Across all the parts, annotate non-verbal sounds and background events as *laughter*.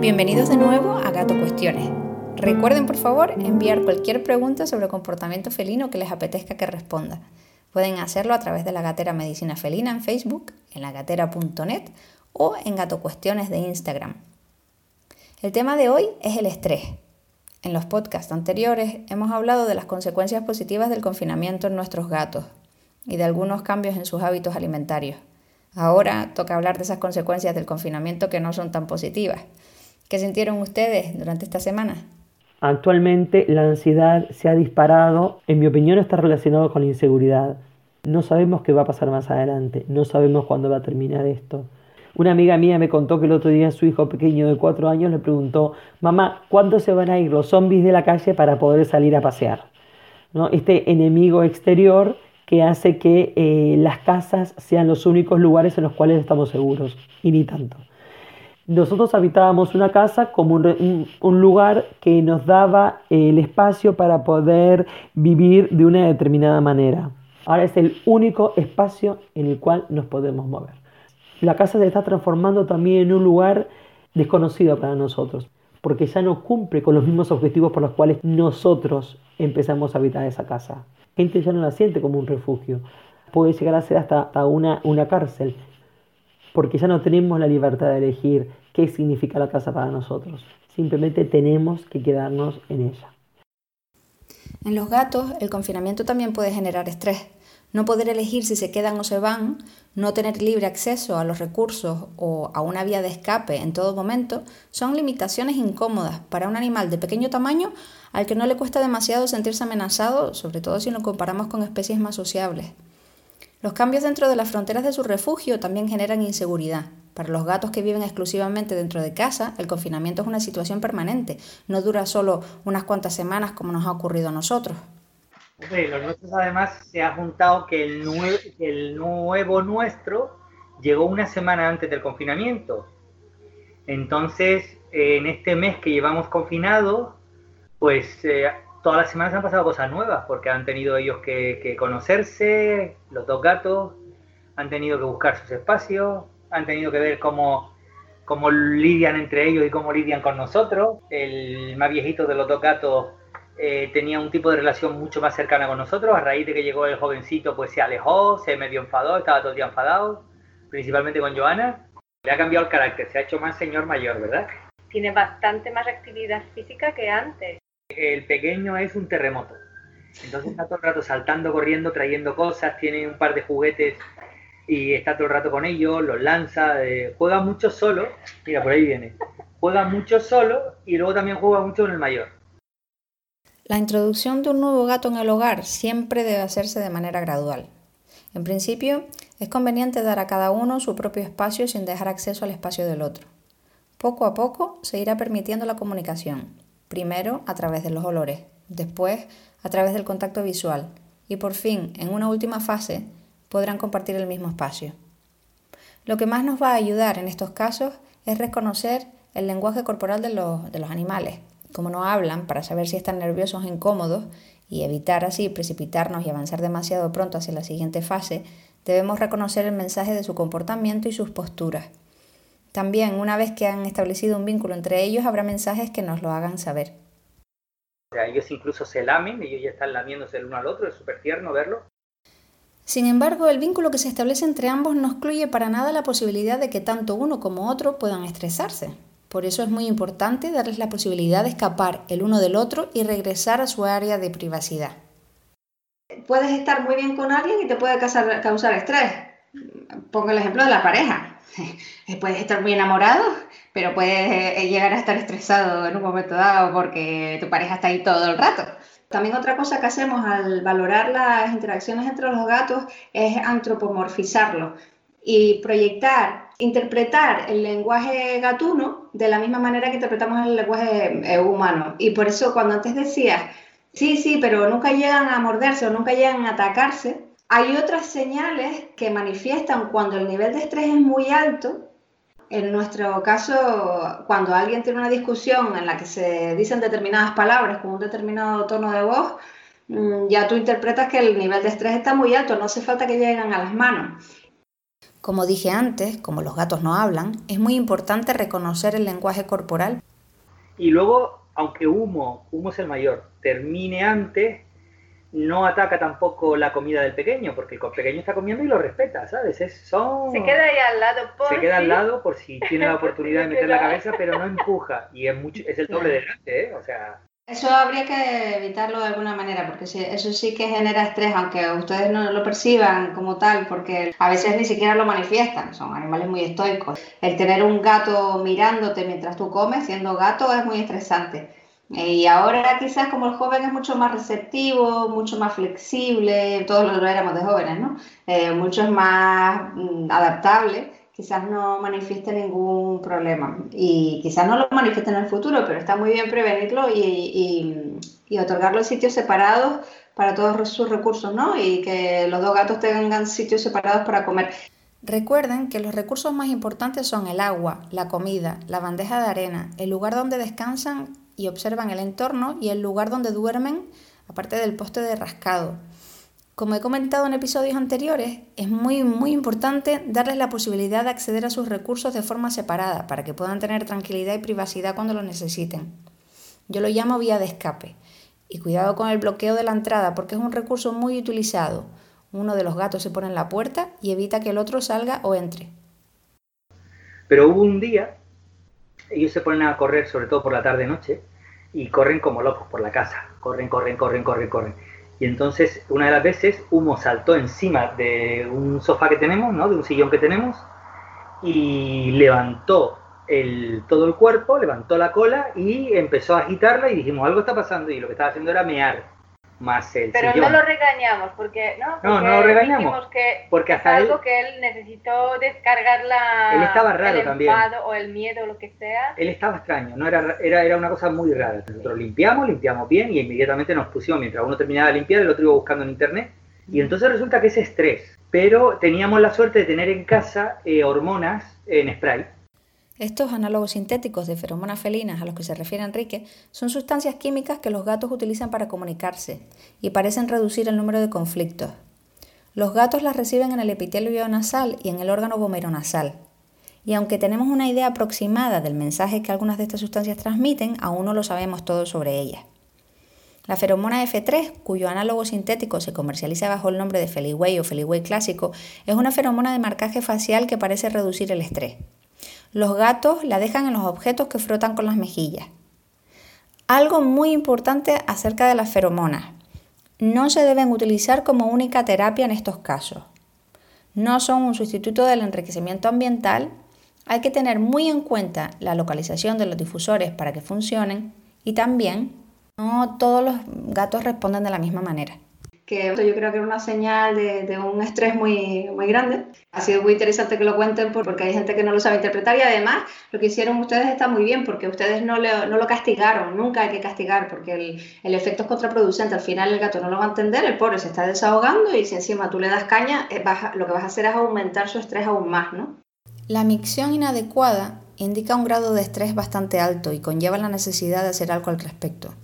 Bienvenidos de nuevo a Gato Cuestiones. Recuerden por favor enviar cualquier pregunta sobre comportamiento felino que les apetezca que responda. Pueden hacerlo a través de la Gatera Medicina Felina en Facebook, en lagatera.net o en Gato Cuestiones de Instagram. El tema de hoy es el estrés. En los podcasts anteriores hemos hablado de las consecuencias positivas del confinamiento en nuestros gatos y de algunos cambios en sus hábitos alimentarios. Ahora toca hablar de esas consecuencias del confinamiento que no son tan positivas. ¿Qué sintieron ustedes durante esta semana? Actualmente la ansiedad se ha disparado, en mi opinión está relacionado con la inseguridad. No sabemos qué va a pasar más adelante, no sabemos cuándo va a terminar esto. Una amiga mía me contó que el otro día su hijo pequeño de cuatro años le preguntó, mamá, ¿cuándo se van a ir los zombies de la calle para poder salir a pasear? ¿No? Este enemigo exterior que hace que eh, las casas sean los únicos lugares en los cuales estamos seguros, y ni tanto. Nosotros habitábamos una casa como un, lugar que nos daba el espacio para poder vivir de una determinada manera. Ahora es el único espacio en el cual nos podemos mover. La casa se está transformando también en un lugar desconocido para nosotros, porque ya no cumple con los mismos objetivos por los cuales nosotros empezamos a habitar esa casa. Gente ya no la siente como un refugio, puede llegar a ser hasta, una, una cárcel porque ya no tenemos la libertad de elegir qué significa la casa para nosotros. Simplemente tenemos que quedarnos en ella. En los gatos, el confinamiento también puede generar estrés. No poder elegir si se quedan o se van, no tener libre acceso a los recursos o a una vía de escape en todo momento, son limitaciones incómodas para un animal de pequeño tamaño al que no le cuesta demasiado sentirse amenazado, sobre todo si lo comparamos con especies más sociables. Los cambios dentro de las fronteras de su refugio también generan inseguridad. Para los gatos que viven exclusivamente dentro de casa, el confinamiento es una situación permanente, no dura solo unas cuantas semanas como nos ha ocurrido a nosotros. Los nuestros además se ha juntado que el, el nuevo nuestro llegó una semana antes del confinamiento. Entonces, en este mes que llevamos confinado, pues eh, todas las semanas han pasado cosas nuevas, porque han tenido ellos que, conocerse, los dos gatos, han tenido que buscar sus espacios, han tenido que ver cómo, cómo lidian entre ellos y cómo lidian con nosotros. El más viejito de los dos gatos eh, tenía un tipo de relación mucho más cercana con nosotros. A raíz de que llegó el jovencito, pues se alejó, se medio enfadó, estaba todo el día enfadado, principalmente con Joana. Le ha cambiado el carácter, se ha hecho más señor mayor, ¿verdad? Tiene bastante más actividad física que antes el pequeño es un terremoto. Entonces está todo el rato saltando, corriendo, trayendo cosas, tiene un par de juguetes y está todo el rato con ellos, los lanza, eh, juega mucho solo, mira, por ahí viene, juega mucho solo y luego también juega mucho con el mayor. La introducción de un nuevo gato en el hogar siempre debe hacerse de manera gradual. En principio, es conveniente dar a cada uno su propio espacio sin dejar acceso al espacio del otro. Poco a poco se irá permitiendo la comunicación, primero a través de los olores, después a través del contacto visual y por fin, en una última fase, podrán compartir el mismo espacio. Lo que más nos va a ayudar en estos casos es reconocer el lenguaje corporal de los, de los animales, como no hablan para saber si están nerviosos o incómodos y evitar así precipitarnos y avanzar demasiado pronto hacia la siguiente fase, debemos reconocer el mensaje de su comportamiento y sus posturas. También, una vez que han establecido un vínculo entre ellos, habrá mensajes que nos lo hagan saber. ellos incluso se lamen, ellos ya están lamiéndose el uno al otro, es súper tierno verlo. Sin embargo, el vínculo que se establece entre ambos no excluye para nada la posibilidad de que tanto uno como otro puedan estresarse. Por eso es muy importante darles la posibilidad de escapar el uno del otro y regresar a su área de privacidad. Puedes estar muy bien con alguien y te puede causar, estrés. Pongo el ejemplo de la pareja *laughs* puedes estar muy enamorado, pero puedes eh, llegar a estar estresado en un momento dado porque tu pareja está ahí todo el rato. También otra cosa que hacemos al valorar las interacciones entre los gatos es antropomorfizarlo y proyectar, interpretar el lenguaje gatuno de la misma manera que interpretamos el lenguaje eh, humano. Y por eso cuando antes decías, sí, sí, pero nunca llegan a morderse o nunca llegan a atacarse, hay otras señales que manifiestan cuando el nivel de estrés es muy alto En nuestro caso, cuando alguien tiene una discusión en la que se dicen determinadas palabras con un determinado tono de voz, mm, ya tú interpretas que el nivel de estrés está muy alto, no hace falta que lleguen a las manos. Como dije antes, como los gatos no hablan, es muy importante reconocer el lenguaje corporal. Y luego, aunque Humo, Humo es el mayor, termine antes, no ataca tampoco la comida del pequeño, porque el pequeño está comiendo y lo respeta, ¿sabes? Es, son... Se queda ahí al lado por Se queda si- al lado por si tiene la oportunidad de meter la *laughs* cabeza, pero no empuja. Y es, mucho, es el doble de grande, ¿eh? O sea, Eso habría que evitarlo de alguna manera, porque eso sí que genera estrés, aunque ustedes no lo perciban como tal, porque a veces ni siquiera lo manifiestan, son animales muy estoicos. El tener un gato mirándote mientras tú comes, siendo gato, es muy estresante. Y ahora quizás como el joven es mucho más receptivo, mucho más flexible, todos lo éramos de jóvenes, ¿no? Eh, mucho más mm, adaptable, quizás no manifieste ningún problema. Y quizás no lo manifieste en el futuro, pero está muy bien prevenirlo y, y, y otorgarlo sitios separados para todos sus recursos, ¿no? Y que los dos gatos tengan sitios separados para comer. Recuerden que los recursos más importantes son el agua, la comida, la bandeja de arena, el lugar donde descansan y observan el entorno y el lugar donde duermen, aparte del poste de rascado. Como he comentado en episodios anteriores, es muy muy importante darles la posibilidad de acceder a sus recursos de forma separada para que puedan tener tranquilidad y privacidad cuando lo necesiten. Yo lo llamo vía de escape. Y cuidado con el bloqueo de la entrada porque es un recurso muy utilizado. Uno de los gatos se pone en la puerta y evita que el otro salga o entre. Pero hubo un día, ellos se ponen a correr, sobre todo por la tarde-noche, y corren como locos por la casa. Corren, corren, corren, corren, corren. Y entonces, una de las veces, Humo saltó encima de un sofá que tenemos, ¿no? De un sillón que tenemos, y levantó el, todo el cuerpo, levantó la cola y empezó a agitarla y dijimos, algo está pasando. Y lo que estaba haciendo era mear más el Pero sillón. no lo regañamos, porque no, No, porque no lo regañamos, que porque es hasta algo él- que él necesitó descargar la Él estaba raro el también. o el miedo o lo que sea. él estaba extraño, no era, era, era una cosa muy rara. Nosotros limpiamos, limpiamos bien y inmediatamente nos pusimos, mientras uno terminaba de limpiar, el otro iba buscando en internet. Y entonces resulta que es estrés. Pero teníamos la suerte de tener en casa eh, hormonas en spray. Estos análogos sintéticos de feromonas felinas a los que se refiere Enrique son sustancias químicas que los gatos utilizan para comunicarse y parecen reducir el número de conflictos. Los gatos las reciben en el epitelio nasal y en el órgano vomeronasal. Y aunque tenemos una idea aproximada del mensaje que algunas de estas sustancias transmiten, aún no lo sabemos todo sobre ellas. La feromona F3, cuyo análogo sintético se comercializa bajo el nombre de Feliway o Feliway clásico, es una feromona de marcaje facial que parece reducir el estrés. Los gatos la dejan en los objetos que frotan con las mejillas. Algo muy importante acerca de las feromonas. No se deben utilizar como única terapia en estos casos. No son un sustituto del enriquecimiento ambiental. Hay que tener muy en cuenta la localización de los difusores para que funcionen y también no todos los gatos responden de la misma manera que yo creo que era una señal de, un estrés muy, muy grande. Ha sido muy interesante que lo cuenten porque hay gente que no lo sabe interpretar y además lo que hicieron ustedes está muy bien porque ustedes no, le, no lo castigaron, nunca hay que castigar porque el, el, efecto es contraproducente, al final el gato no lo va a entender, el pobre se está desahogando y si encima tú le das caña, eh, lo que vas a hacer es aumentar su estrés aún más, ¿no? La micción inadecuada indica un grado de estrés bastante alto y conlleva la necesidad de hacer algo al respecto.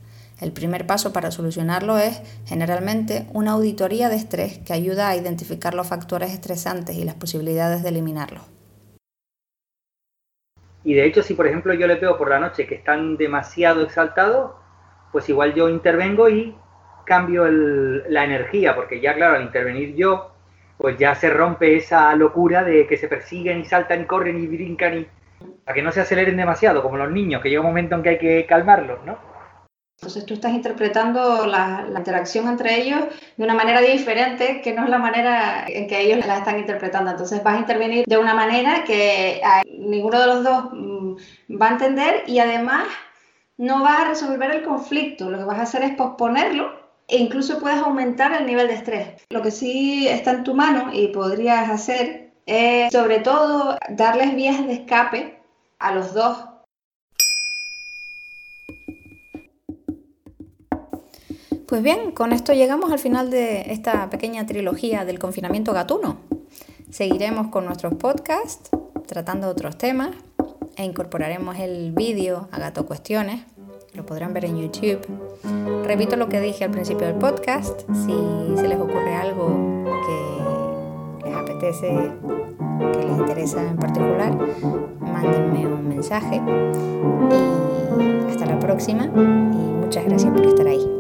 El primer paso para solucionarlo es, generalmente, una auditoría de estrés que ayuda a identificar los factores estresantes y las posibilidades de eliminarlos. Y de hecho, si por ejemplo yo le veo por la noche que están demasiado exaltados, pues igual yo intervengo y cambio el, la energía, porque ya claro, al intervenir yo, pues ya se rompe esa locura de que se persiguen y saltan y corren y brincan y para que no se aceleren demasiado, como los niños, que llega un momento en que hay que calmarlos, ¿no? Entonces tú estás interpretando la, interacción entre ellos de una manera diferente que no es la manera en que ellos la están interpretando. Entonces vas a intervenir de una manera que ninguno de los dos mm, va a entender y además no vas a resolver el conflicto. Lo que vas a hacer es posponerlo e incluso puedes aumentar el nivel de estrés. Lo que sí está en tu mano y podrías hacer es sobre todo darles vías de escape a los dos Pues bien, con esto llegamos al final de esta pequeña trilogía del confinamiento gatuno. Seguiremos con nuestros podcasts tratando otros temas e incorporaremos el vídeo a Gato Cuestiones. Lo podrán ver en YouTube. Repito lo que dije al principio del podcast. Si se les ocurre algo que les apetece, que les interesa en particular, mándenme un mensaje. Y hasta la próxima y muchas gracias por estar ahí.